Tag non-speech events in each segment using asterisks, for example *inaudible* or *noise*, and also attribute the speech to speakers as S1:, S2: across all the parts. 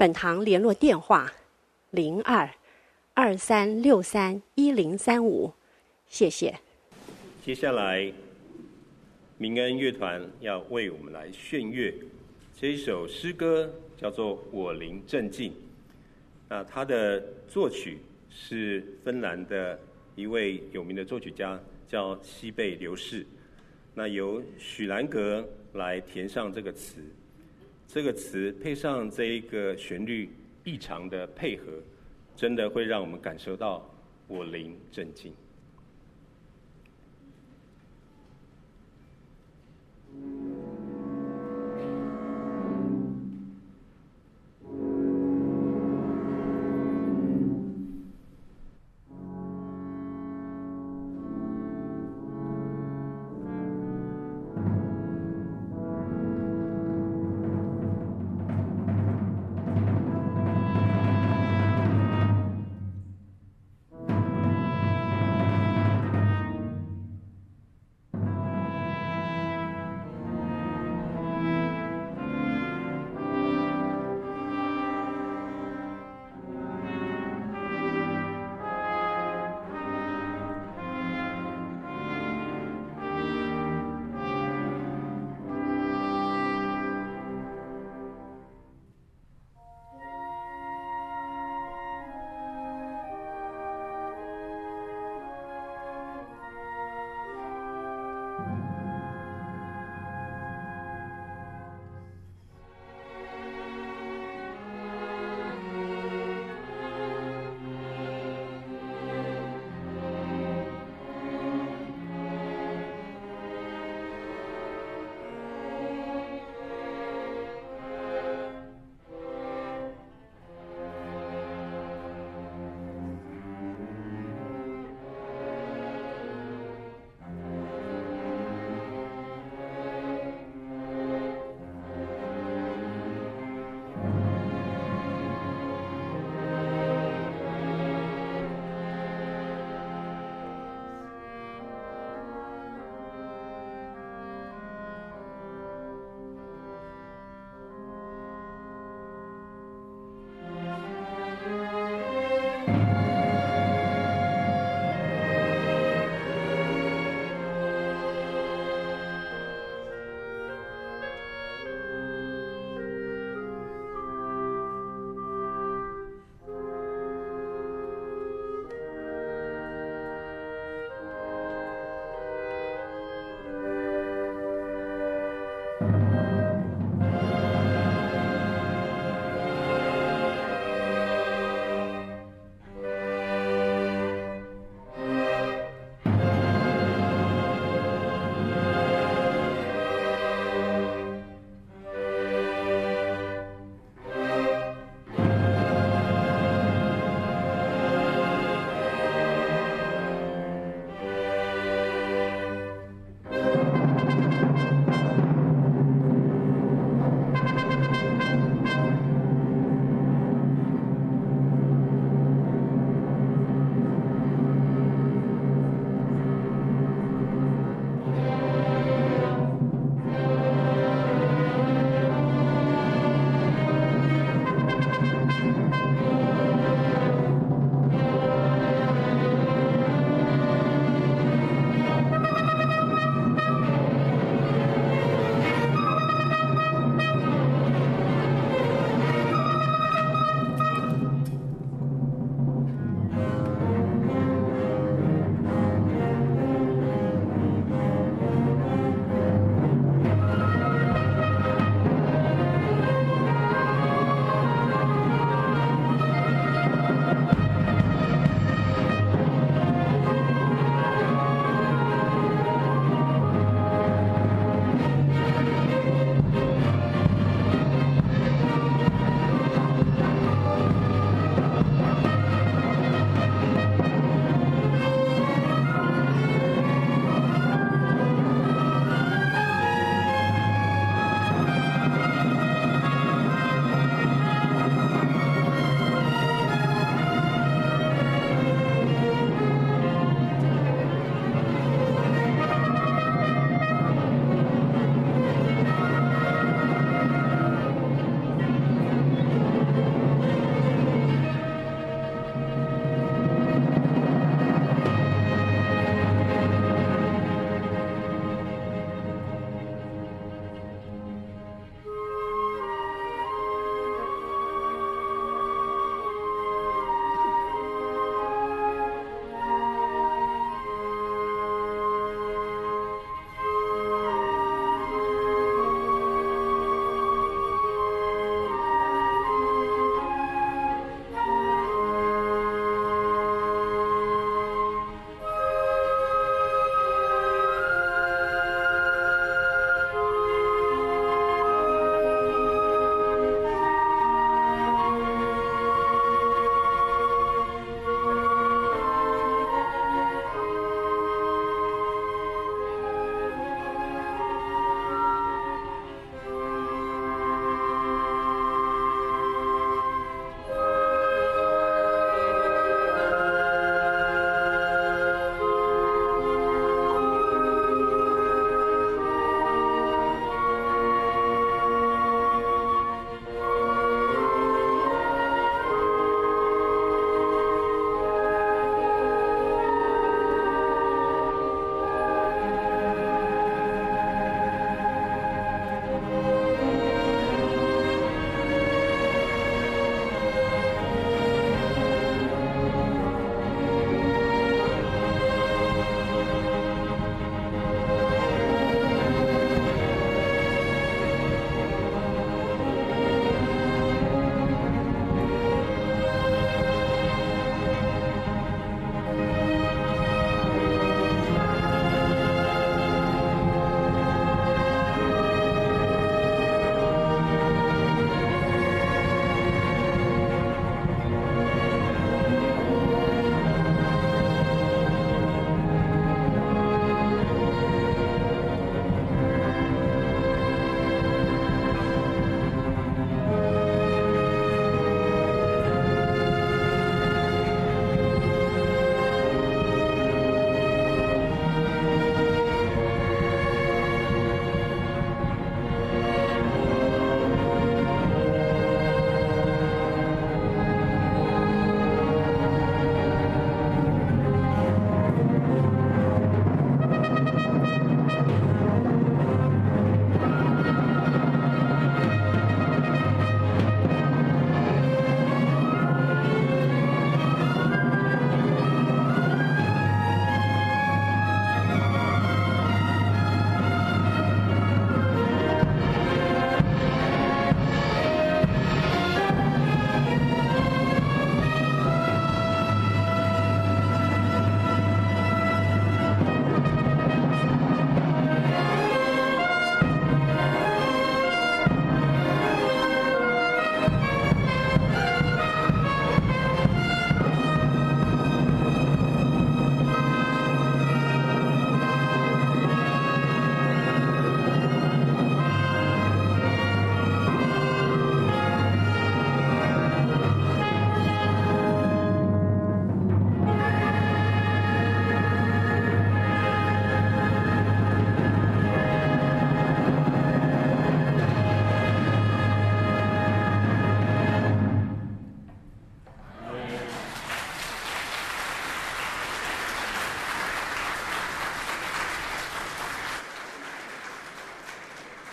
S1: 本堂联络电话：零二二三六三一零三五，谢谢。
S2: 接下来，民恩乐团要为我们来炫乐这一首诗歌，叫做《我灵镇静》。那它的作曲是芬兰的一位有名的作曲家，叫西贝流士。那由许兰格来填上这个词。这个词配上这一个旋律异常的配合真的会让我们感受到我灵震惊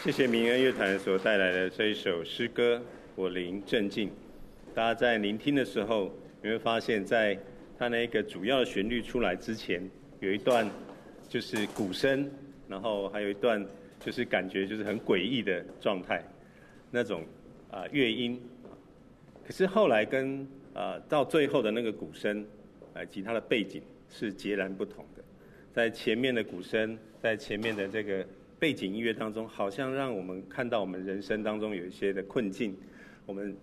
S2: 谢谢民恩乐团所带来的这一首诗歌《我灵镇静》。大家在聆听的时候，你会发现在它那个主要的旋律出来之前，有一段就是鼓声，然后还有一段就是感觉就是很诡异的状态，那种啊乐音。可是后来跟啊到最后的那个鼓声，以及它的背景是截然不同的。在前面的鼓声，在前面的这个。背景音乐当中，好像让我们看到我们人生当中有一些的困境，我们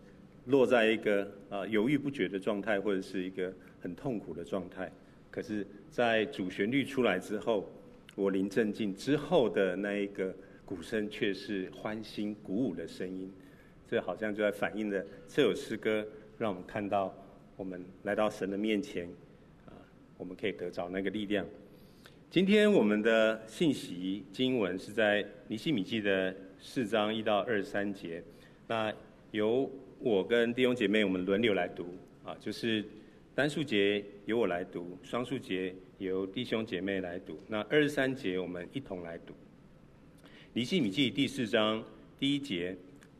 S2: 落在一个啊犹豫不决的状态，或者是一个很痛苦的状态。可是，在主旋律出来之后，我灵正静之后的那一个鼓声，却是欢欣鼓舞的声音。这好像就在反映了这首诗歌，让我们看到我们来到神的面前，啊，我们可以得着那个力量。今天我们的信息经文是在尼西米记的四章一到二十三节，那由我跟弟兄姐妹我们轮流来读啊，就是单数节由我来读，双数节由弟兄姐妹来读，那二十三节我们一同来读。尼西米记第四章第一节，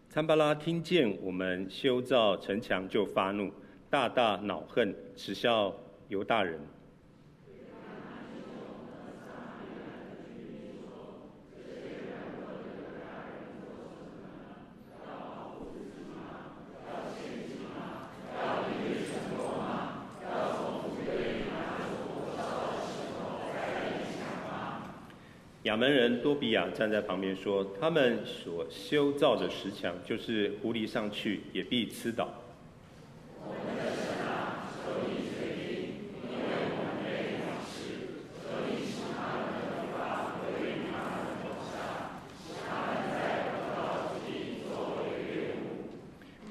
S2: 参巴拉听见我们修造城墙就发怒，大大恼恨，耻笑犹大人。亚门人多比亚站在旁边说：“他们所修造的石墙，就是狐狸上去也必吃倒。”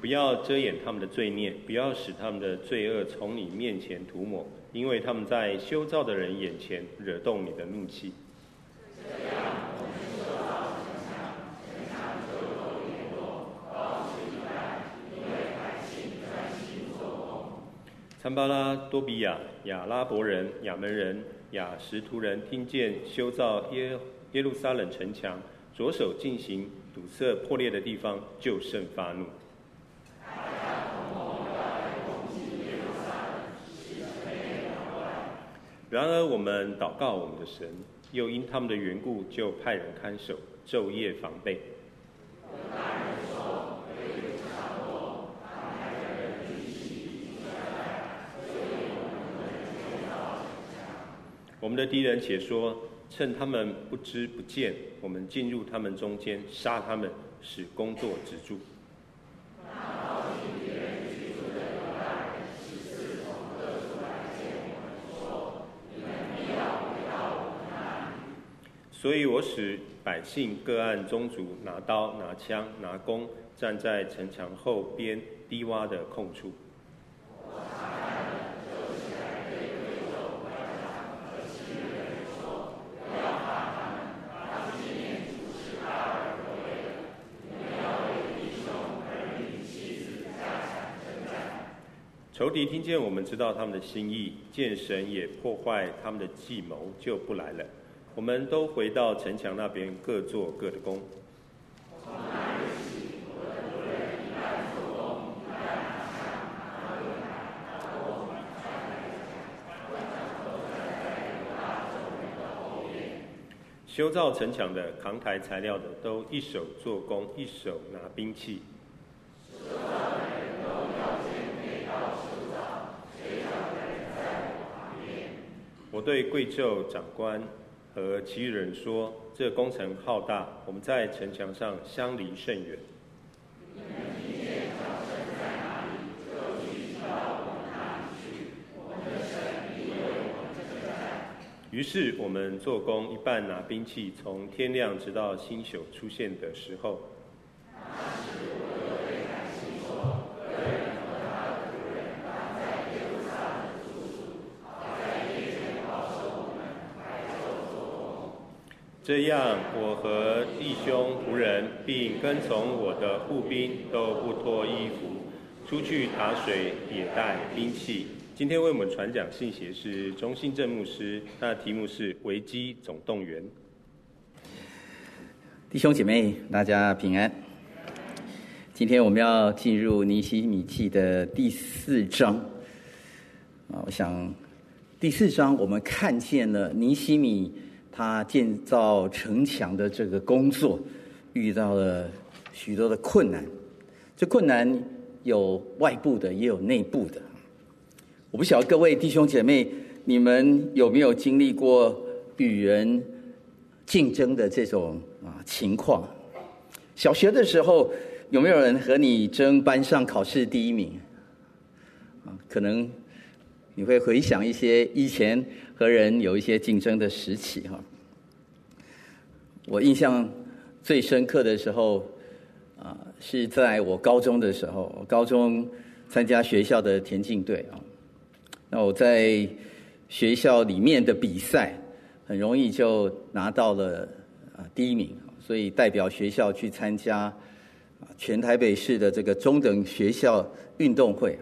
S2: 不要遮掩他们的罪孽，不要使他们的罪恶从你面前涂抹，因为他们在修造的人眼前惹动你的怒气。巴拉、多比亚、亚拉伯人、亚门人、亚什图人听见修造耶耶路撒冷城墙，着手进行堵塞破裂的地方，就甚发怒。然而我们祷告我们的神，又因他们的缘故，就派人看守，昼夜防备。我们的敌人且说，趁他们不知不见，我们进入他们中间，杀他们，使工作止住。所以我使百姓各按宗族拿刀、拿枪、拿弓，站在城墙后边低洼的空处。听见我们知道他们的心意，见神也破坏他们的计谋，就不来了。我们都回到城墙那边，各做各的工。修造城墙的、扛抬材料的，都一手做工，一手拿兵器。我对贵胄长官和其余人说：“这工程浩大，我们在城墙上相离甚远。”于是我们做工，一半拿兵器，从天亮直到星宿出现的时候。这样，我和弟兄仆人，并跟从我的步兵，都不脱衣服，出去打水，也带兵器。今天为我们传讲信息是钟信正牧师，他的题目是《危机总动员》。
S3: 弟兄姐妹，大家平安。今天我们要进入尼希米记的第四章啊，我想第四章我们看见了尼希米他建造城墙的这个工作遇到了许多的困难，这困难有外部的，也有内部的。我不晓得各位弟兄姐妹，你们有没有经历过与人竞争的这种？啊，情况。小学的时候，有没有人和你争班上考试第一名？啊，可能你会回想一些以前和人有一些竞争的时期哈。我印象最深刻的时候，啊，是在我高中的时候，高中参加学校的田径队啊。那我在学校里面的比赛，很容易就拿到了。啊，第一名，所以代表学校去参加啊全台北市的这个中等学校运动会。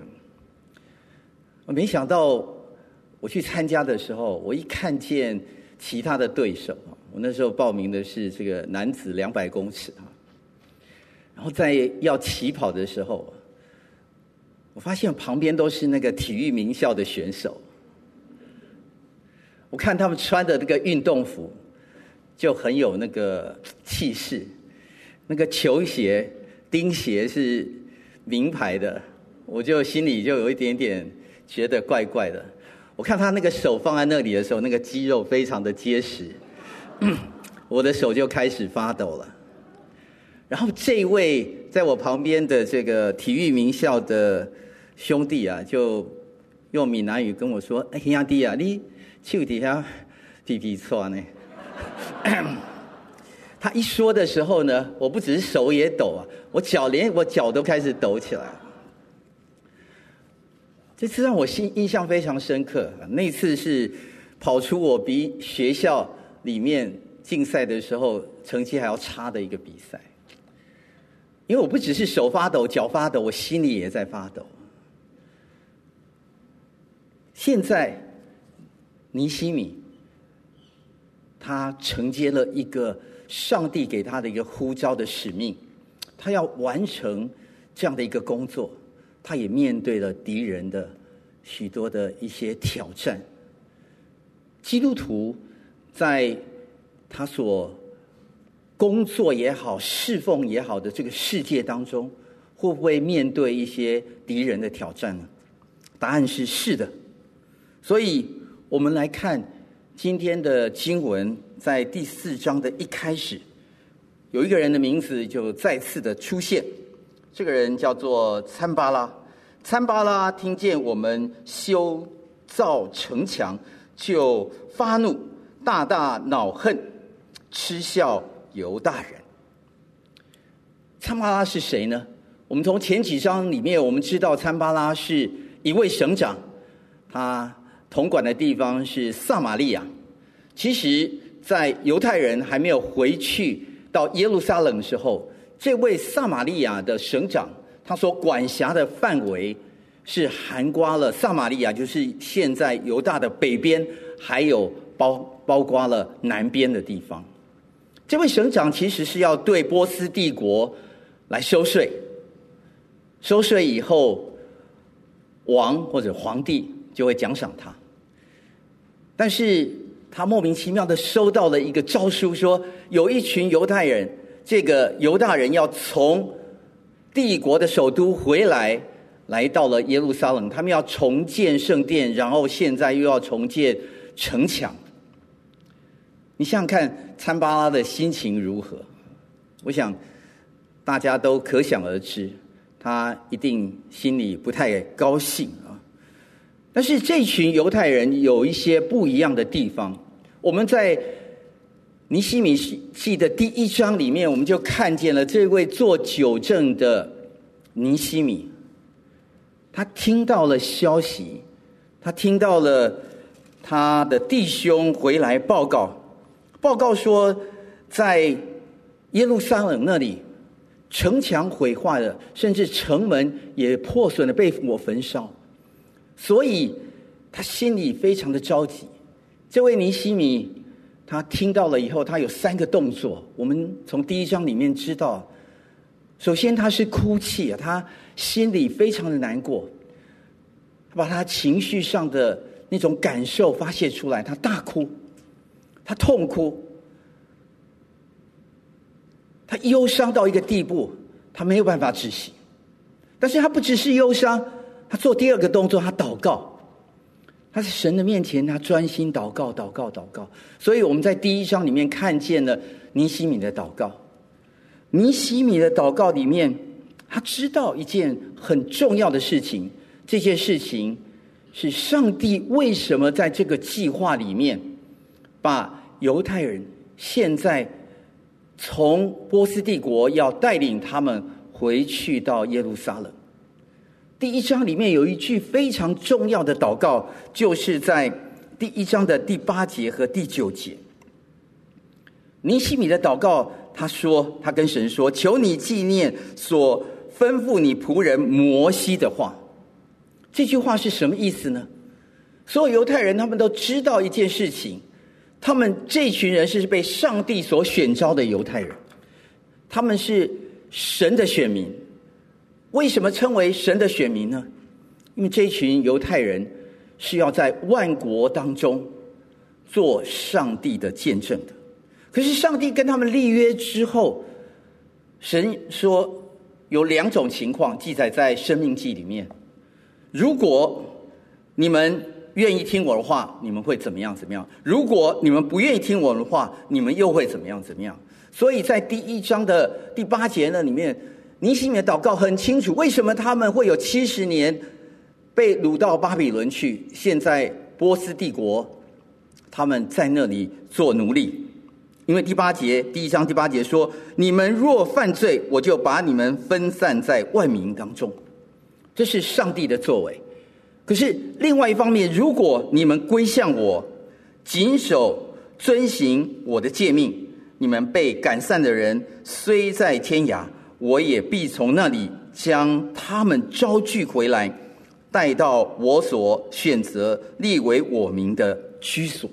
S3: 没想到我去参加的时候，我一看见其他的对手，我那时候报名的是这个男子两百公尺啊，然后在要起跑的时候，我发现旁边都是那个体育名校的选手，我看他们穿的那个运动服。就很有那个气势，那个球鞋、钉鞋是名牌的，我就心里就有一点点觉得怪怪的。我看他那个手放在那里的时候，那个肌肉非常的结实，*clears throat* 我的手就开始发抖了。然后这位在我旁边的这个体育名校的兄弟啊，就用闽南语跟我说：“哎，兄弟啊，你手底下皮皮剉呢？” *clears throat* 他一说的时候呢，我不只是手也抖啊，我脚连我脚都开始抖起来。这次让我心印象非常深刻。那次是跑出我比学校里面竞赛的时候成绩还要差的一个比赛。因为我不只是手发抖、脚发抖，我心里也在发抖。现在尼西米。他承接了一个上帝给他的一个呼召的使命，他要完成这样的一个工作，他也面对了敌人的许多的一些挑战。基督徒在他所工作也好、侍奉也好的这个世界当中，会不会面对一些敌人的挑战呢？答案是是的。所以我们来看。今天的经文在第四章的一开始，有一个人的名字就再次的出现。这个人叫做参巴拉。参巴拉听见我们修造城墙，就发怒，大大恼恨，嗤笑犹大人。参巴拉是谁呢？我们从前几章里面，我们知道参巴拉是一位省长，他。统管的地方是撒玛利亚。其实，在犹太人还没有回去到耶路撒冷的时候，这位撒玛利亚的省长，他所管辖的范围是涵盖了撒玛利亚，就是现在犹大的北边，还有包包括了南边的地方。这位省长其实是要对波斯帝国来收税，收税以后，王或者皇帝就会奖赏他。但是他莫名其妙的收到了一个诏书，说有一群犹太人，这个犹大人要从帝国的首都回来，来到了耶路撒冷，他们要重建圣殿，然后现在又要重建城墙。你想想看，参巴拉的心情如何？我想大家都可想而知，他一定心里不太高兴啊。但是这群犹太人有一些不一样的地方。我们在尼西米记的第一章里面，我们就看见了这位做酒政的尼西米，他听到了消息，他听到了他的弟兄回来报告，报告说在耶路撒冷那里城墙毁坏了，甚至城门也破损了，被火焚烧。所以，他心里非常的着急。这位尼西米，他听到了以后，他有三个动作。我们从第一章里面知道，首先他是哭泣啊，他心里非常的难过，他把他情绪上的那种感受发泄出来，他大哭，他痛哭，他忧伤到一个地步，他没有办法止息。但是他不只是忧伤，他做第二个动作，他祷告。他在神的面前，他专心祷告，祷告，祷告。所以我们在第一章里面看见了尼西米的祷告。尼西米的祷告里面，他知道一件很重要的事情。这件事情是上帝为什么在这个计划里面，把犹太人现在从波斯帝国要带领他们回去到耶路撒冷。第一章里面有一句非常重要的祷告，就是在第一章的第八节和第九节。尼西米的祷告，他说：“他跟神说，求你纪念所吩咐你仆人摩西的话。”这句话是什么意思呢？所有犹太人他们都知道一件事情，他们这群人是被上帝所选召的犹太人，他们是神的选民。为什么称为神的选民呢？因为这群犹太人是要在万国当中做上帝的见证的。可是上帝跟他们立约之后，神说有两种情况记载在《生命记》里面：如果你们愿意听我的话，你们会怎么样？怎么样？如果你们不愿意听我的话，你们又会怎么样？怎么样？所以在第一章的第八节呢里面。尼西米的祷告很清楚，为什么他们会有七十年被掳到巴比伦去？现在波斯帝国他们在那里做奴隶，因为第八节第一章第八节说：“你们若犯罪，我就把你们分散在万民当中。”这是上帝的作为。可是另外一方面，如果你们归向我，谨守遵行我的诫命，你们被赶散的人虽在天涯。我也必从那里将他们招聚回来，带到我所选择立为我名的居所。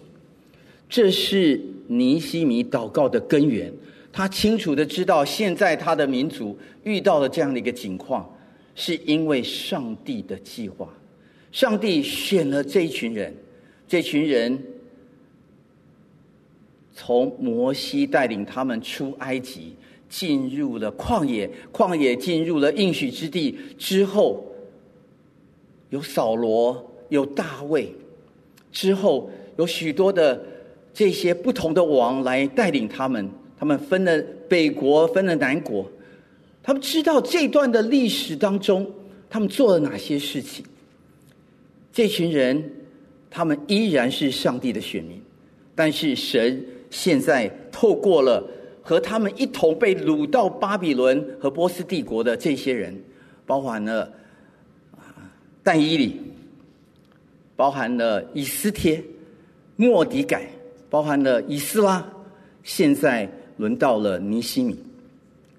S3: 这是尼西米祷告的根源。他清楚的知道，现在他的民族遇到了这样的一个情况，是因为上帝的计划。上帝选了这一群人，这群人从摩西带领他们出埃及。进入了旷野，旷野进入了应许之地之后，有扫罗，有大卫，之后有许多的这些不同的王来带领他们，他们分了北国，分了南国，他们知道这段的历史当中，他们做了哪些事情。这群人，他们依然是上帝的选民，但是神现在透过了。和他们一同被掳到巴比伦和波斯帝国的这些人，包含了但以理，包含了以斯帖、莫底改，包含了以斯拉。现在轮到了尼西米。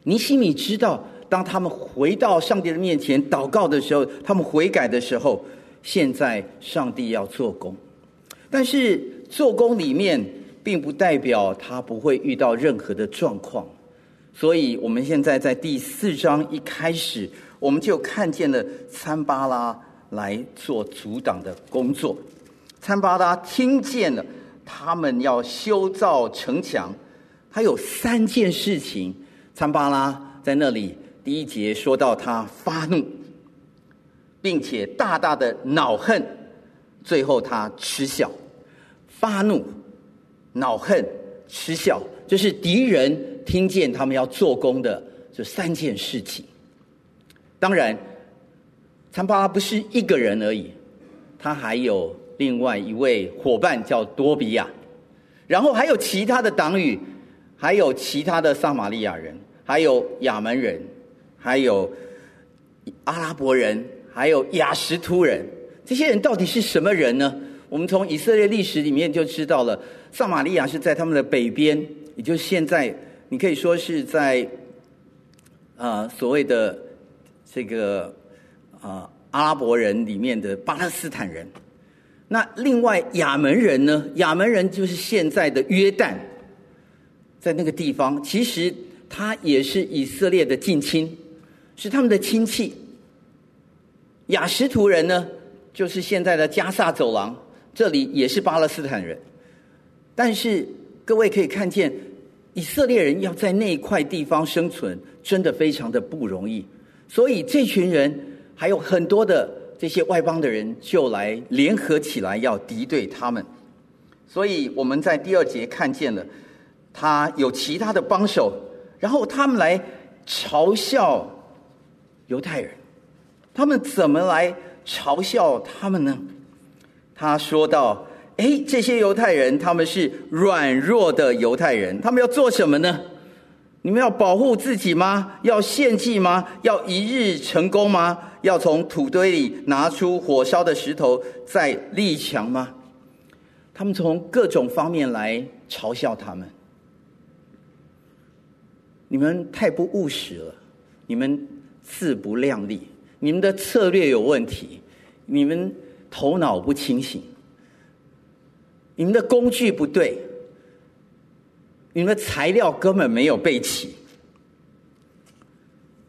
S3: 尼西米知道，当他们回到上帝的面前祷告的时候，他们悔改的时候，现在上帝要做工。但是做工里面。并不代表他不会遇到任何的状况，所以我们现在在第四章一开始，我们就看见了参巴拉来做阻挡的工作。参巴拉听见了他们要修造城墙，他有三件事情。参巴拉在那里第一节说到他发怒，并且大大的恼恨，最后他嗤笑，发怒。恼恨、嗤笑，这是敌人听见他们要做工的这三件事情。当然，参巴不是一个人而已，他还有另外一位伙伴叫多比亚，然后还有其他的党羽，还有其他的撒玛利亚人，还有亚门人，还有阿拉伯人，还有亚实突人。这些人到底是什么人呢？我们从以色列历史里面就知道了。撒玛利亚是在他们的北边，也就是现在你可以说是在、呃、所谓的这个、呃、阿拉伯人里面的巴勒斯坦人。那另外亚门人呢？亚门人就是现在的约旦，在那个地方，其实他也是以色列的近亲，是他们的亲戚。亚什图人呢，就是现在的加萨走廊，这里也是巴勒斯坦人。但是各位可以看见，以色列人要在那一块地方生存，真的非常的不容易。所以这群人还有很多的。这些外邦的人就来联合起来要敌对他们，所以我们在第二节看见了，他有其他的帮手，然后他们来嘲笑犹太人，他们怎么来嘲笑他们呢？他说道：“哎，这些犹太人他们是软弱的犹太人，他们要做什么呢？你们要保护自己吗？要献祭吗？要一日成功吗？”要从土堆里拿出火烧的石头再立墙吗？他们从各种方面来嘲笑他们。你们太不务实了，你们自不量力，你们的策略有问题，你们头脑不清醒，你们的工具不对，你们的材料根本没有备齐。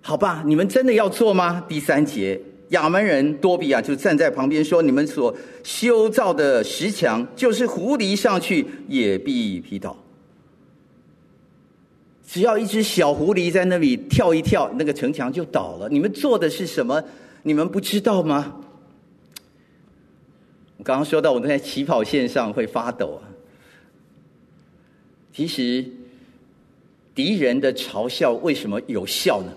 S3: 好吧，你们真的要做吗？第三节，亚门人多比亚就站在旁边说：“你们所修造的石墙，就是狐狸上去也必劈倒。只要一只小狐狸在那里跳一跳，那个城墙就倒了。你们做的是什么？你们不知道吗？”我刚刚说到，我在起跑线上会发抖啊。其实，敌人的嘲笑为什么有效呢？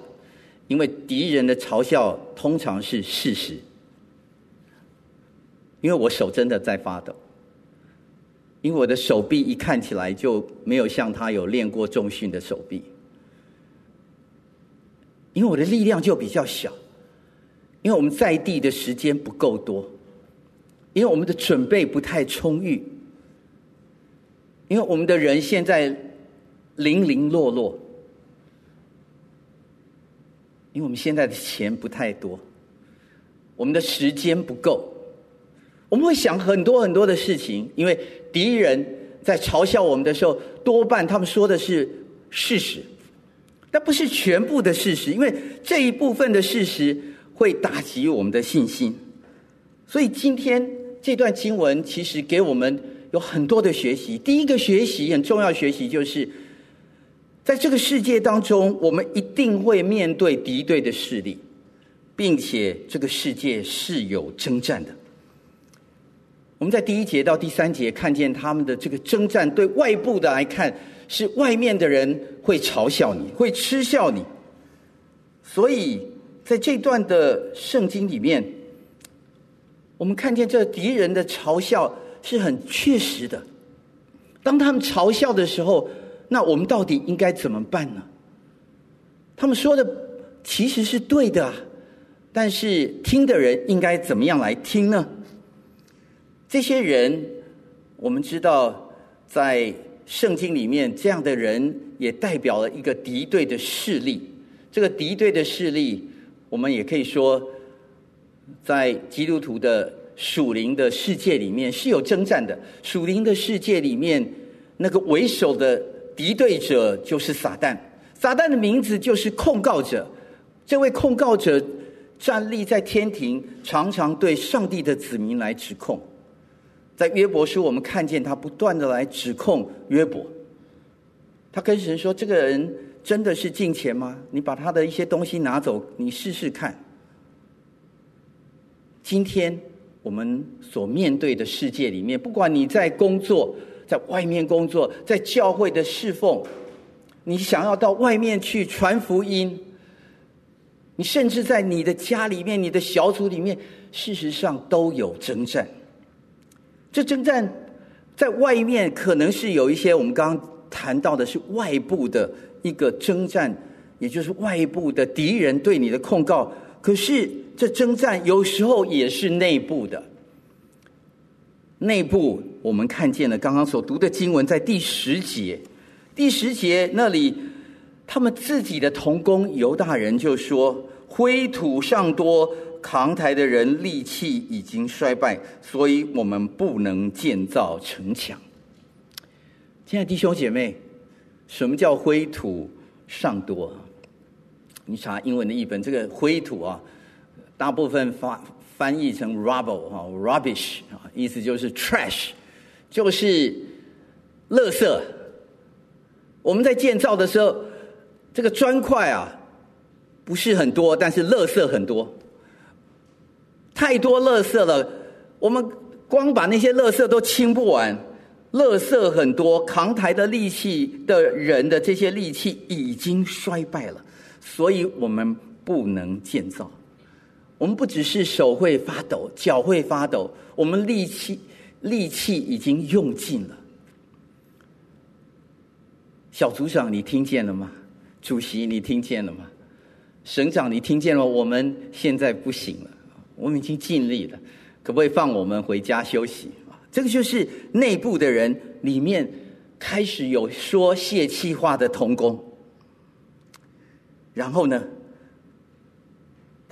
S3: 因为敌人的嘲笑通常是事实，因为我手真的在发抖，因为我的手臂一看起来就没有像他有练过重训的手臂，因为我的力量就比较小，因为我们在地的时间不够多，因为我们的准备不太充裕，因为我们的人现在零零落落。因为我们现在的钱不太多，我们的时间不够，我们会想很多很多的事情。因为敌人在嘲笑我们的时候，多半他们说的是事实，但不是全部的事实。因为这一部分的事实会打击我们的信心。所以今天这段经文其实给我们有很多的学习。第一个学习很重要学习就是。在这个世界当中，我们一定会面对敌对的势力，并且这个世界是有征战的。我们在第一节到第三节看见他们的这个征战，对外部的来看，是外面的人会嘲笑你，会嗤笑你。所以在这段的圣经里面，我们看见这敌人的嘲笑是很确实的。当他们嘲笑的时候，那我们到底应该怎么办呢？他们说的其实是对的，但是听的人应该怎么样来听呢？这些人，我们知道，在圣经里面，这样的人也代表了一个敌对的势力。这个敌对的势力，我们也可以说，在基督徒的属灵的世界里面是有征战的。属灵的世界里面，那个为首的。敌对者就是撒旦，撒旦的名字就是控告者。这位控告者站立在天庭，常常对上帝的子民来指控。在约伯书，我们看见他不断的来指控约伯。他跟神说：“这个人真的是敬虔吗？你把他的一些东西拿走，你试试看。”今天我们所面对的世界里面，不管你在工作，在外面工作，在教会的侍奉，你想要到外面去传福音，你甚至在你的家里面、你的小组里面，事实上都有征战。这征战在外面可能是有一些我们刚刚谈到的是外部的一个征战，也就是外部的敌人对你的控告。可是这征战有时候也是内部的。内部我们看见了刚刚所读的经文，在第十节，第十节那里，他们自己的同工犹大人就说：“灰土尚多，扛台的人力气已经衰败，所以我们不能建造城墙。亲爱的弟兄姐妹，什么叫灰土尚多？你查英文的译本，这个灰土啊，大部分翻翻译成 rubble 哈，rubbish 啊，意思就是 trash，就是垃圾。我们在建造的时候，这个砖块啊，不是很多，但是垃圾很多，太多垃圾了。我们光把那些垃圾都清不完，垃圾很多，扛抬的力气的人的这些力气已经衰败了。所以我们不能建造。我们不只是手会发抖，脚会发抖，我们力气力气已经用尽了。小组长，你听见了吗？主席，你听见了吗？省长，你听见了？我们现在不行了，我们已经尽力了，可不可以放我们回家休息？这个就是内部的人里面开始有说泄气话的同工。然后呢，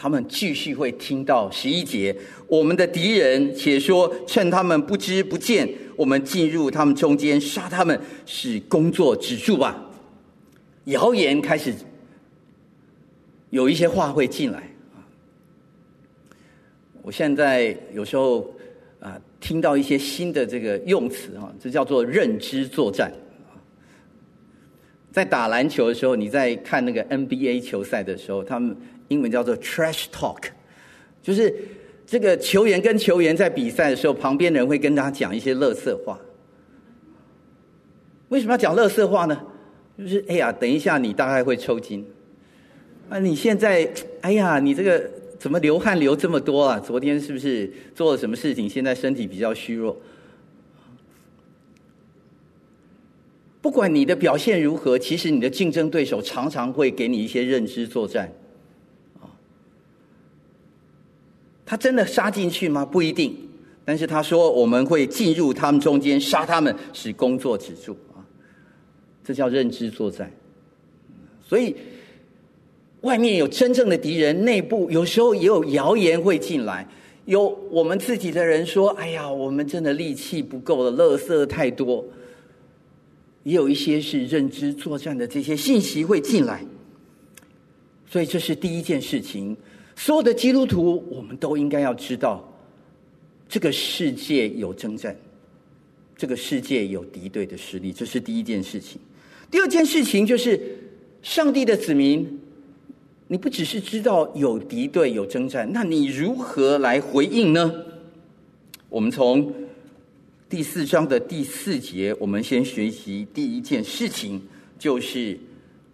S3: 他们继续会听到十一节，我们的敌人且说，趁他们不知不见，我们进入他们中间，杀他们，使工作止住吧。谣言开始有一些话会进来。我现在有时候啊，听到一些新的这个用词啊，这叫做认知作战。在打篮球的时候，你在看那个 NBA 球赛的时候，他们英文叫做 trash talk，就是这个球员跟球员在比赛的时候，旁边的人会跟他讲一些乐色话。为什么要讲乐色话呢？就是哎呀，等一下你大概会抽筋。啊，你现在哎呀，你这个怎么流汗流这么多啊？昨天是不是做了什么事情？现在身体比较虚弱。不管你的表现如何，其实你的竞争对手常常会给你一些认知作战，啊，他真的杀进去吗？不一定，但是他说我们会进入他们中间，杀他们，使工作止住啊，这叫认知作战。所以外面有真正的敌人，内部有时候也有谣言会进来，有我们自己的人说：“哎呀，我们真的力气不够了，垃圾太多。”也有一些是认知作战的这些信息会进来，所以这是第一件事情。所有的基督徒，我们都应该要知道，这个世界有征战，这个世界有敌对的势力，这是第一件事情。第二件事情就是，上帝的子民，你不只是知道有敌对有征战，那你如何来回应呢？我们从。第四章的第四节，我们先学习第一件事情，就是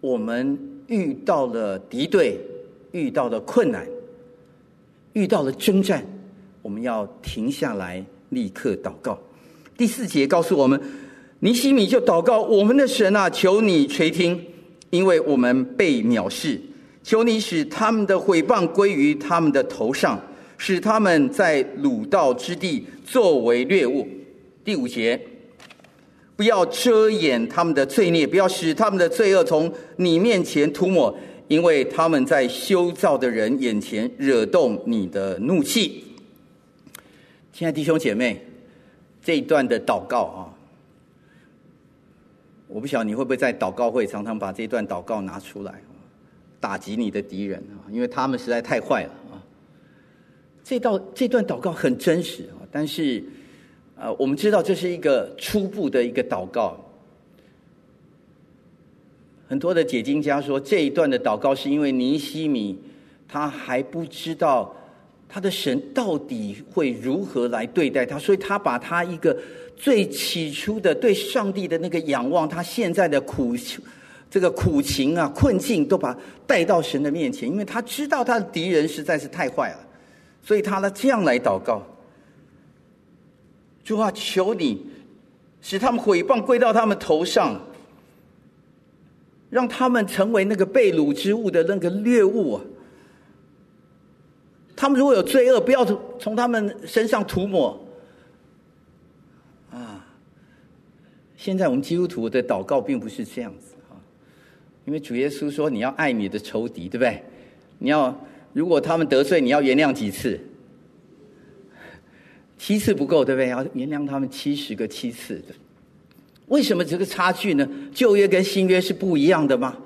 S3: 我们遇到了敌对，遇到了困难，遇到了征战，我们要停下来，立刻祷告。第四节告诉我们，尼希米就祷告我们的神啊，求你垂听，因为我们被藐视，求你使他们的毁谤归于他们的头上，使他们在掳到之地作为掠物。第五节，不要遮掩他们的罪孽，不要使他们的罪恶从你面前涂抹，因为他们在修造的人眼前惹动你的怒气。亲爱弟兄姐妹，这一段的祷告啊，我不晓得你会不会在祷告会常常把这段祷告拿出来，打击你的敌人啊，因为他们实在太坏了啊。这道这段祷告很真实啊，但是。啊，我们知道这是一个初步的一个祷告。很多的解经家说，这一段的祷告是因为尼希米他还不知道他的神到底会如何来对待他，所以他把他一个最起初的对上帝的那个仰望，他现在的苦这个苦情啊、困境，都把带到神的面前，因为他知道他的敌人实在是太坏了，所以他呢这样来祷告。主啊，求你使他们毁谤归到他们头上，让他们成为那个被掳之物的那个猎物啊！他们如果有罪恶，不要从从他们身上涂抹啊！现在我们基督徒的祷告并不是这样子啊，因为主耶稣说你要爱你的仇敌，对不对？你要如果他们得罪，你要原谅几次？七次不够，对不对？要原谅他们七十个七次的。为什么这个差距呢？旧约跟新约是不一样的吗？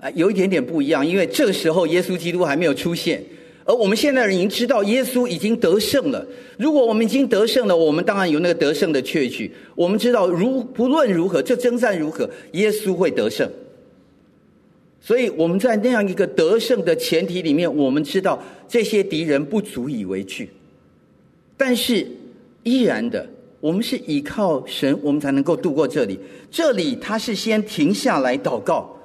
S3: 啊，有一点点不一样，因为这个时候耶稣基督还没有出现，而我们现在人已经知道耶稣已经得胜了。如果我们已经得胜了，我们当然有那个得胜的确据。我们知道，如不论如何，这征战如何，耶稣会得胜。所以我们在那样一个得胜的前提里面，我们知道这些敌人不足以为惧，但是依然的，我们是依靠神，我们才能够度过这里。这里他是先停下来祷告，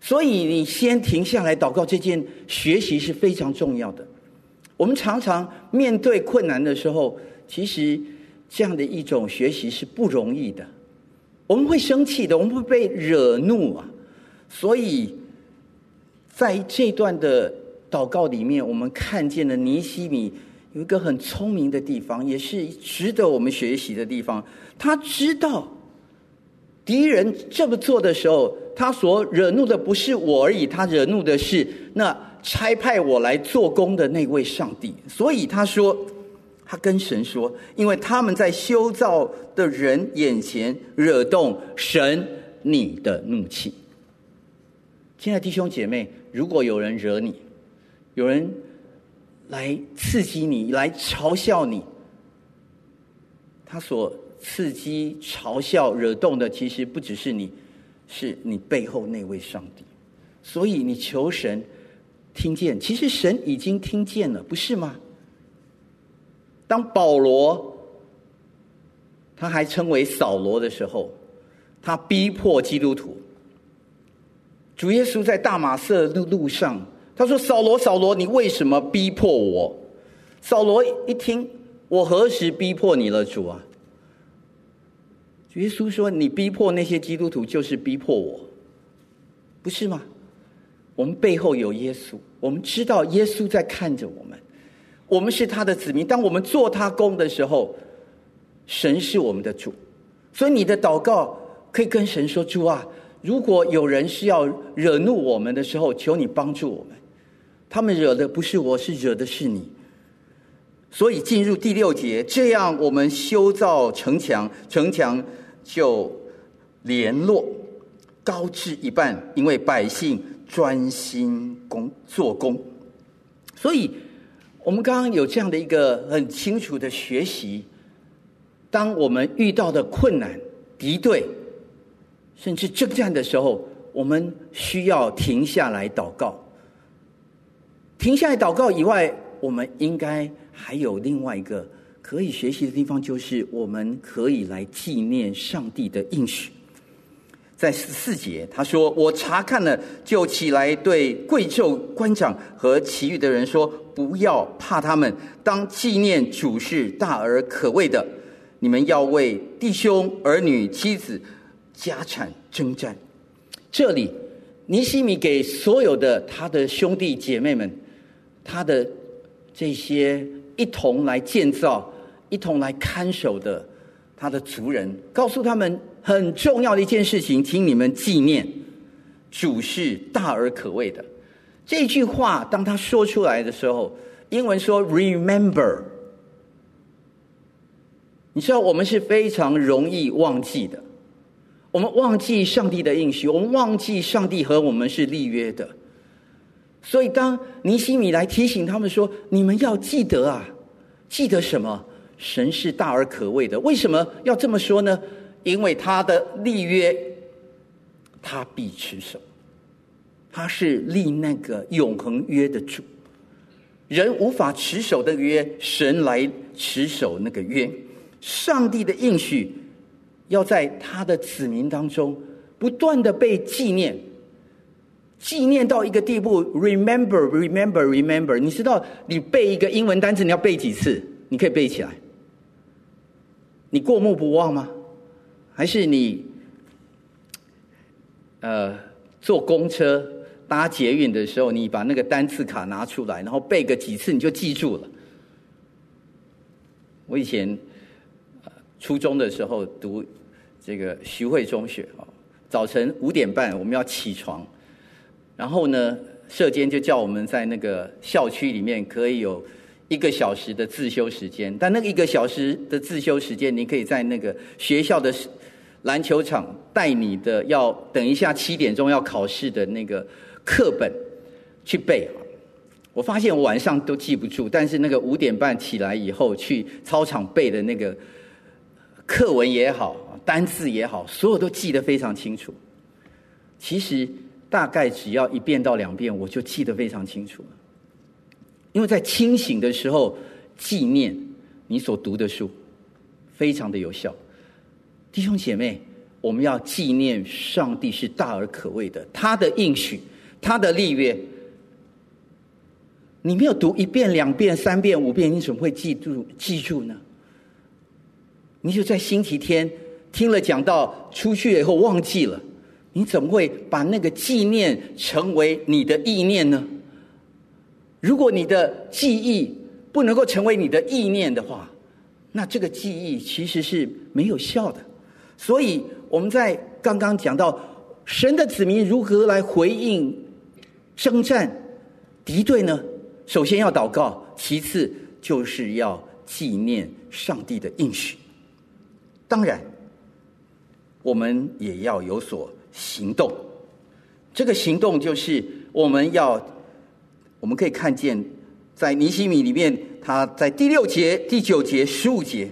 S3: 所以你先停下来祷告，这件学习是非常重要的。我们常常面对困难的时候，其实这样的一种学习是不容易的。我们会生气的，我们会被惹怒啊。所以，在这段的祷告里面，我们看见了尼西米有一个很聪明的地方，也是值得我们学习的地方。他知道敌人这么做的时候，他所惹怒的不是我而已，他惹怒的是那差派我来做工的那位上帝。所以他说，他跟神说，因为他们在修造的人眼前惹动神你的怒气。亲爱的弟兄姐妹，如果有人惹你，有人来刺激你，来嘲笑你，他所刺激、嘲笑、惹动的，其实不只是你，是你背后那位上帝。所以你求神听见，其实神已经听见了，不是吗？当保罗他还称为扫罗的时候，他逼迫基督徒。主耶稣在大马色的路上，他说：“扫罗，扫罗，你为什么逼迫我？”扫罗一听：“我何时逼迫你了，主啊？”耶稣说：“你逼迫那些基督徒，就是逼迫我，不是吗？我们背后有耶稣，我们知道耶稣在看着我们，我们是他的子民。当我们做他工的时候，神是我们的主，所以你的祷告可以跟神说：‘主啊。’”如果有人是要惹怒我们的时候，求你帮助我们。他们惹的不是我，是惹的是你。所以进入第六节，这样我们修造城墙，城墙就联络高至一半，因为百姓专心工做工。所以我们刚刚有这样的一个很清楚的学习：当我们遇到的困难、敌对。甚至征战的时候，我们需要停下来祷告。停下来祷告以外，我们应该还有另外一个可以学习的地方，就是我们可以来纪念上帝的应许。在十四节，他说：“我查看了，就起来对贵胄官长和其余的人说：不要怕他们，当纪念主是大而可畏的。你们要为弟兄、儿女、妻子。”家产征战，这里尼西米给所有的他的兄弟姐妹们，他的这些一同来建造、一同来看守的他的族人，告诉他们很重要的一件事情，请你们纪念主是大而可畏的。这句话当他说出来的时候，英文说 “remember”，你知道我们是非常容易忘记的。我们忘记上帝的应许，我们忘记上帝和我们是立约的。所以，当尼西米来提醒他们说：“你们要记得啊，记得什么？神是大而可畏的。为什么要这么说呢？因为他的立约，他必持守。他是立那个永恒约的主，人无法持守的约，神来持守那个约。上帝的应许。”要在他的子民当中不断的被纪念，纪念到一个地步，remember, remember, remember。你知道，你背一个英文单词，你要背几次？你可以背起来。你过目不忘吗？还是你呃坐公车搭捷运的时候，你把那个单词卡拿出来，然后背个几次，你就记住了？我以前初中的时候读。这个徐汇中学啊，早晨五点半我们要起床，然后呢舍监就叫我们在那个校区里面可以有一个小时的自修时间，但那个一个小时的自修时间，你可以在那个学校的篮球场带你的要等一下七点钟要考试的那个课本去背。我发现我晚上都记不住，但是那个五点半起来以后去操场背的那个课文也好，单字也好，所有都记得非常清楚。其实大概只要一遍到两遍，我就记得非常清楚了。因为在清醒的时候纪念你所读的书，非常的有效。弟兄姐妹，我们要纪念上帝是大而可畏的，他的应许，他的立约。你没有读一遍、两遍、三遍、五遍，你怎么会记住记住呢？你就在星期天听了讲道，出去以后忘记了，你怎么会把那个纪念成为你的意念呢？如果你的记忆不能够成为你的意念的话，那这个记忆其实是没有效的。所以我们在刚刚讲到神的子民如何来回应征战敌对呢？首先要祷告，其次就是要纪念上帝的应许。当然，我们也要有所行动。这个行动就是我们要。我们可以看见，在尼希米里面，他在第六节、第九节、十五节。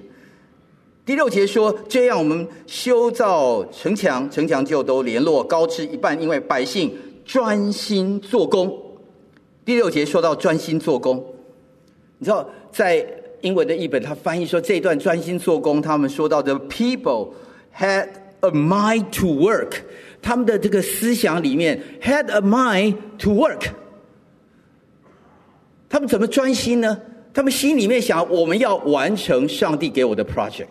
S3: 第六节说：“这样，我们修造城墙，城墙就都联络高至一半，因为百姓专心做工。”第六节说到专心做工，你知道，在英文的译本，他翻译说这段专心做工，他们说到的 people had a mind to work，他们的这个思想里面 had a mind to work。他们怎么专心呢？他们心里面想，我们要完成上帝给我的 project。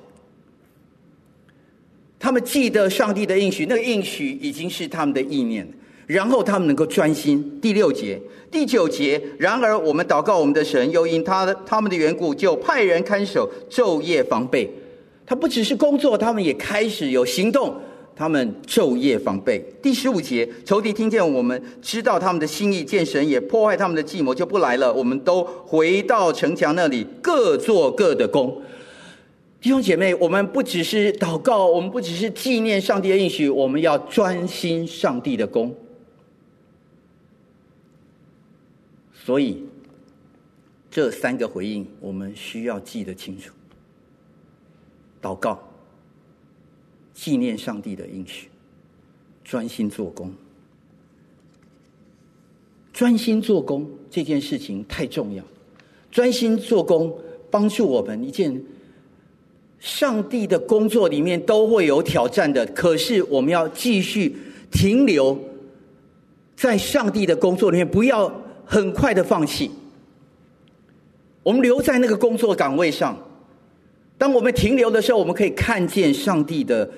S3: 他们记得上帝的应许，那个应许已经是他们的意念。然后他们能够专心。第六节、第九节，然而我们祷告我们的神，又因他的他们的缘故，就派人看守，昼夜防备。他不只是工作，他们也开始有行动。他们昼夜防备。第十五节，仇敌听见我们知道他们的心意，见神也破坏他们的计谋，就不来了。我们都回到城墙那里，各做各的工。弟兄姐妹，我们不只是祷告，我们不只是纪念上帝的应许，我们要专心上帝的工。所以，这三个回应，我们需要记得清楚。祷告。纪念上帝的应许，专心做工。专心做工这件事情太重要。专心做工帮助我们一件，上帝的工作里面都会有挑战的，可是我们要继续停留在上帝的工作里面，不要很快的放弃。我们留在那个工作岗位上，当我们停留的时候，我们可以看见上帝的。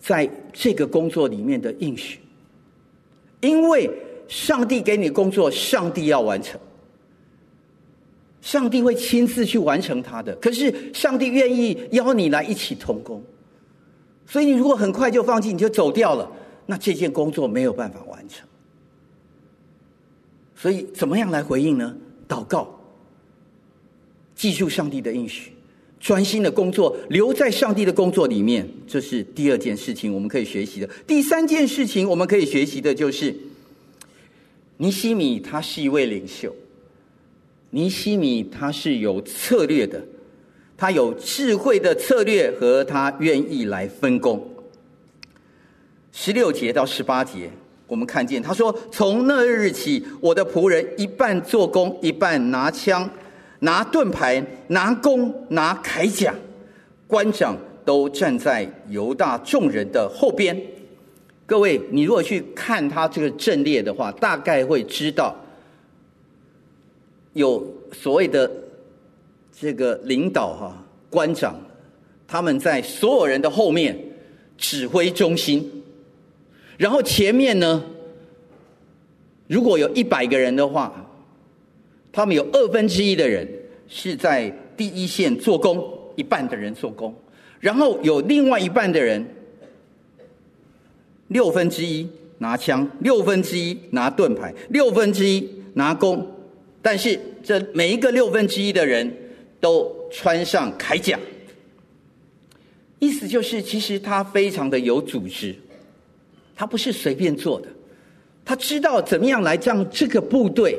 S3: 在这个工作里面的应许，因为上帝给你工作，上帝要完成，上帝会亲自去完成他的。可是上帝愿意邀你来一起同工，所以你如果很快就放弃，你就走掉了，那这件工作没有办法完成。所以怎么样来回应呢？祷告，记住上帝的应许。专心的工作，留在上帝的工作里面，这是第二件事情，我们可以学习的。第三件事情，我们可以学习的就是，尼西米他是一位领袖，尼西米他是有策略的，他有智慧的策略和他愿意来分工。十六节到十八节，我们看见他说：“从那日起，我的仆人一半做工，一半拿枪。”拿盾牌，拿弓，拿铠甲，官长都站在犹大众人的后边。各位，你如果去看他这个阵列的话，大概会知道，有所谓的这个领导哈官长，他们在所有人的后面指挥中心，然后前面呢，如果有一百个人的话。他们有二分之一的人是在第一线做工，一半的人做工，然后有另外一半的人，六分之一拿枪，六分之一拿盾牌，六分之一拿弓。但是这每一个六分之一的人都穿上铠甲，意思就是其实他非常的有组织，他不是随便做的，他知道怎么样来让这个部队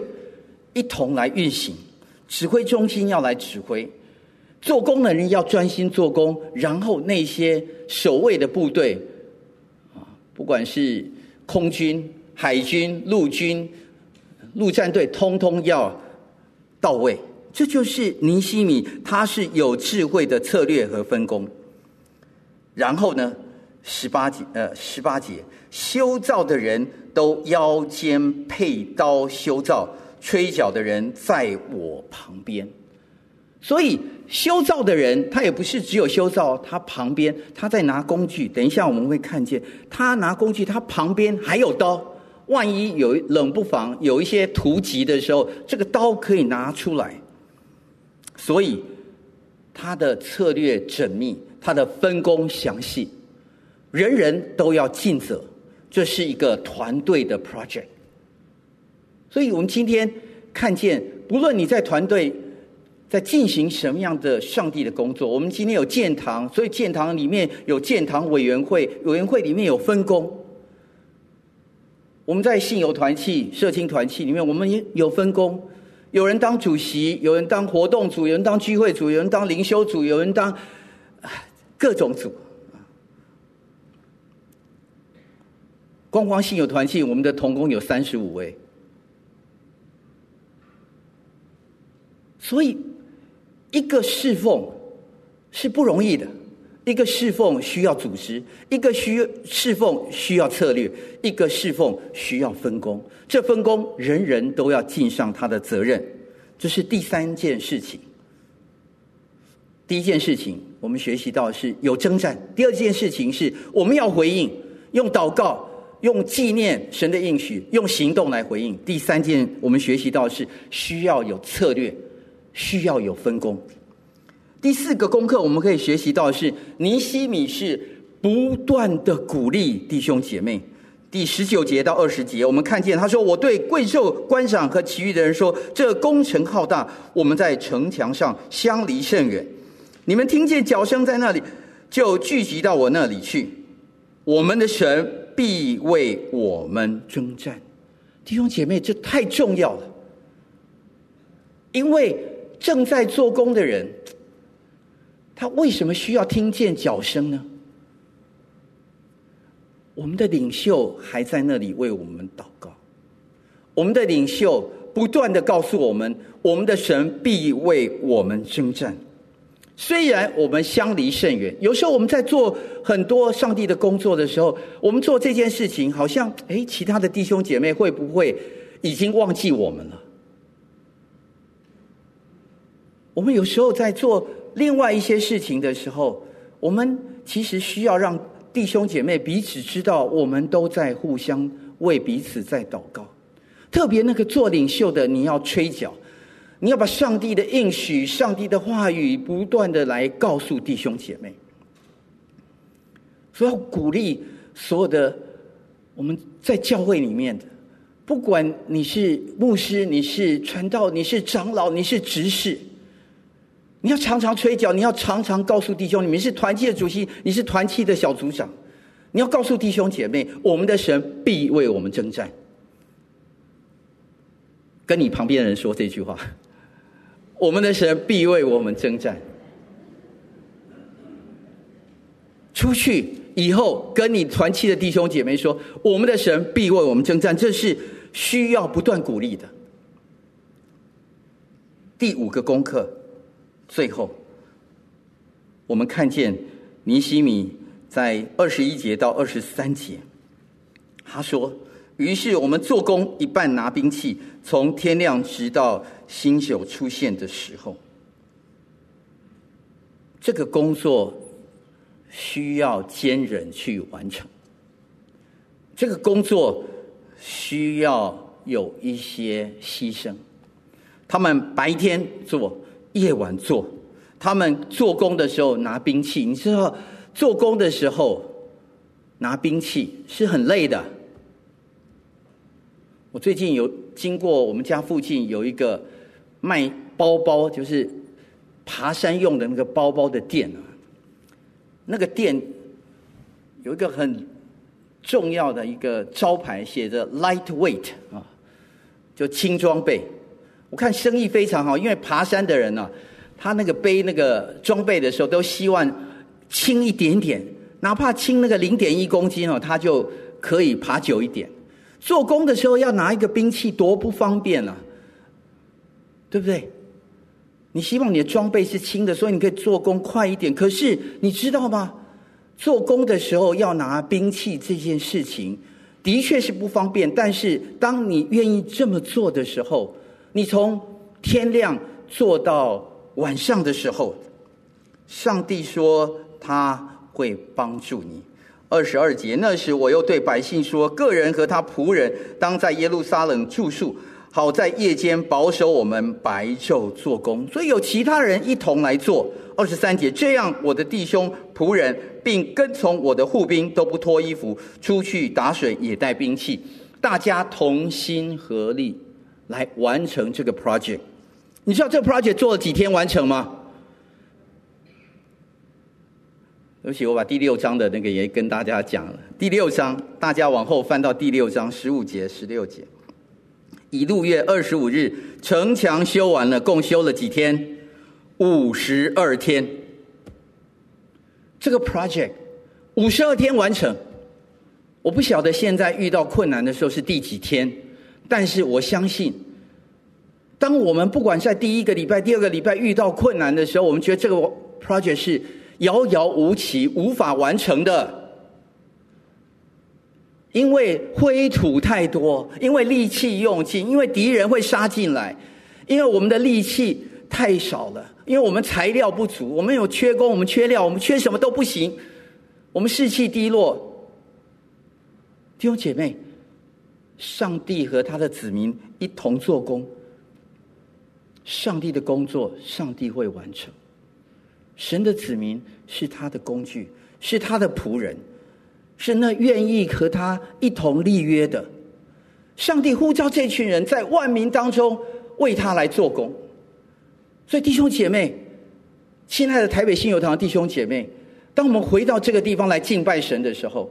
S3: 一同来运行，指挥中心要来指挥，做工的人要专心做工，然后那些守卫的部队啊，不管是空军、海军、陆军。陆战队通通要到位，这就是尼西米，他是有智慧的策略和分工。然后呢，十八节，呃，十八节，修造的人都腰间佩刀修造，吹角的人在我旁边。所以修造的人，他也不是只有修造，他旁边他在拿工具。等一下我们会看见，他拿工具，他旁边还有刀。万一有冷不防有一些突击的时候，这个刀可以拿出来。所以他的策略缜密，他的分工详细，人人都要尽责，这是一个团队的 project。所以我们今天看见，不论你在团队在进行什么样的上帝的工作，我们今天有建堂，所以建堂里面有建堂委员会，委员会里面有分工。我们在信友团契、社青团契里面，我们也有分工，有人当主席，有人当活动组，有人当聚会组，有人当灵修组，有人当各种组。光光信友团契，我们的同工有三十五位，所以一个侍奉是不容易的。一个侍奉需要组织，一个需侍奉需要策略，一个侍奉需要分工。这分工人人都要尽上他的责任，这是第三件事情。第一件事情我们学习到是有征战；第二件事情是我们要回应，用祷告、用纪念神的应许、用行动来回应。第三件我们学习到是需要有策略，需要有分工。第四个功课，我们可以学习到是，尼西米是不断的鼓励弟兄姐妹。第十九节到二十节，我们看见他说：“我对贵胄官长和其余的人说，这工程浩大，我们在城墙上相离甚远。你们听见脚声在那里，就聚集到我那里去。我们的神必为我们征战。”弟兄姐妹，这太重要了，因为正在做工的人。他为什么需要听见脚声呢？我们的领袖还在那里为我们祷告，我们的领袖不断的告诉我们，我们的神必为我们征战。虽然我们相离甚远，有时候我们在做很多上帝的工作的时候，我们做这件事情，好像诶，其他的弟兄姐妹会不会已经忘记我们了？我们有时候在做。另外一些事情的时候，我们其实需要让弟兄姐妹彼此知道，我们都在互相为彼此在祷告。特别那个做领袖的，你要吹角，你要把上帝的应许、上帝的话语不断的来告诉弟兄姐妹。所以要鼓励所有的我们在教会里面的，不管你是牧师、你是传道、你是长老、你是执事。你要常常吹角，你要常常告诉弟兄，你们是团契的主席，你是团契的小组长，你要告诉弟兄姐妹，我们的神必为我们征战。跟你旁边的人说这句话，*laughs* 我们的神必为我们征战。出去以后，跟你团契的弟兄姐妹说，我们的神必为我们征战，这是需要不断鼓励的。第五个功课。最后，我们看见尼西米在二十一节到二十三节，他说：“于是我们做工一半拿兵器，从天亮直到星宿出现的时候。这个工作需要坚忍去完成，这个工作需要有一些牺牲。他们白天做。”夜晚做，他们做工的时候拿兵器。你知道，做工的时候拿兵器是很累的，我最近有经过我们家附近有一个卖包包，就是爬山用的那个包包的店啊。那个店有一个很重要的一个招牌，写着 “lightweight” 啊，就轻装备。我看生意非常好，因为爬山的人呢、他那个背那个装备的时候，都希望轻一点点，哪怕轻那个零点一公斤哦，他就可以爬久一点。做工的时候要拿一个兵器多不方便啊，对不对？你希望你的装备是轻的，所以你可以做工快一点。可是你知道吗？做工的时候要拿兵器这件事情的确是不方便。但是当你愿意这么做的时候，你从天亮做到晚上的时候，上帝说他会帮助你。二十二节，那时我又对百姓说：个人和他仆人当在耶路撒冷住宿，好在夜间保守我们，白昼做工。所以有其他人一同来做。二十三节，这样我的弟兄仆人并跟从我的护兵都不脱衣服出去打水，也带兵器，大家同心合力来完成这个 project。你知道这个 project 做了几天完成吗？对不起，我把第六章的那个也跟大家讲了。第六章，大家往后翻到第六章十五节、十六节。以禄月二十五日，城墙修完了，共修了几天？五十二天。这个 project 五十二天完成。我不晓得现在遇到困难的时候是第几天，但是我相信，当我们不管在第一个礼拜、第二个礼拜遇到困难的时候，我们觉得这个 project 是。遥遥无期，无法完成的，因为灰土太多，因为力气用尽，因为敌人会杀进来，因为我们的力气太少了，因为我们材料不足，我们有缺工，我们缺料，我们缺什么都不行，我们士气低落。弟兄姐妹，上帝和他的子民一同做工，上帝的工作，上帝会完成。神的子民是他的工具，是他的仆人，是那愿意和他一同立约的。上帝呼召这群人在万民当中为他来做工。所以弟兄姐妹，亲爱的台北信友堂弟兄姐妹，当我们回到这个地方来敬拜神的时候，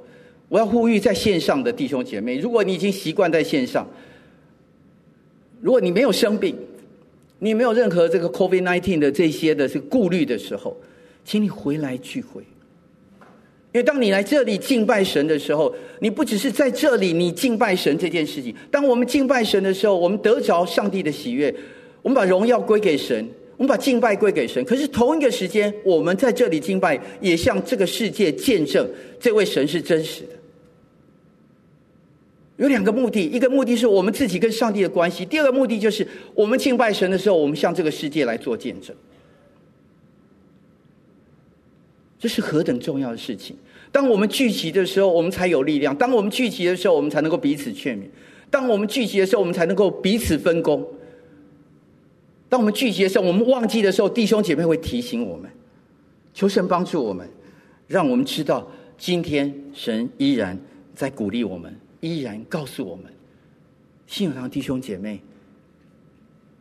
S3: 我要呼吁在线上的弟兄姐妹，如果你已经习惯在线上，如果你没有生病。你没有任何这个 COVID-19 的这些的这个顾虑的时候，请你回来聚会。因为当你来这里敬拜神的时候，你不只是在这里你敬拜神这件事情。当我们敬拜神的时候，我们得着上帝的喜悦，我们把荣耀归给神，我们把敬拜归给神。可是同一个时间，我们在这里敬拜，也向这个世界见证这位神是真实的。有两个目的，一个目的是我们自己跟上帝的关系；第二个目的就是我们敬拜神的时候，我们向这个世界来做见证。这是何等重要的事情！当我们聚集的时候，我们才有力量；当我们聚集的时候，我们才能够彼此劝勉；当我们聚集的时候，我们才能够彼此分工；当我们聚集的时候，我们忘记的时候，弟兄姐妹会提醒我们。求神帮助我们，让我们知道今天神依然在鼓励我们。依然告诉我们，信友堂弟兄姐妹，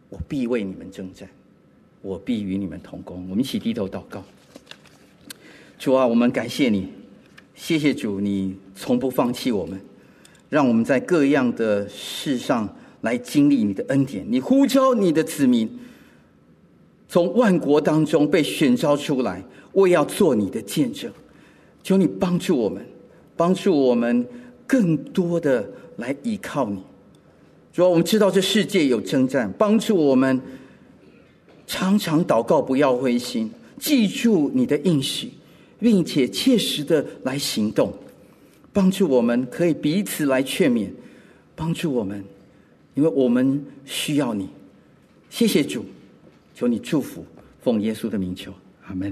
S3: 我必为你们征战，我必与你们同工。我们一起低头祷告。主啊，我们感谢你，谢谢主，你从不放弃我们，让我们在各样的事上来经历你的恩典。你呼召你的子民，从万国当中被选召出来，我也要做你的见证。求你帮助我们，帮助我们。更多的来依靠你，主要我们知道这世界有征战，帮助我们常常祷告，不要灰心，记住你的应许，并且切实的来行动，帮助我们可以彼此来劝勉，帮助我们，因为我们需要你。谢谢主，求你祝福，奉耶稣的名求，阿门。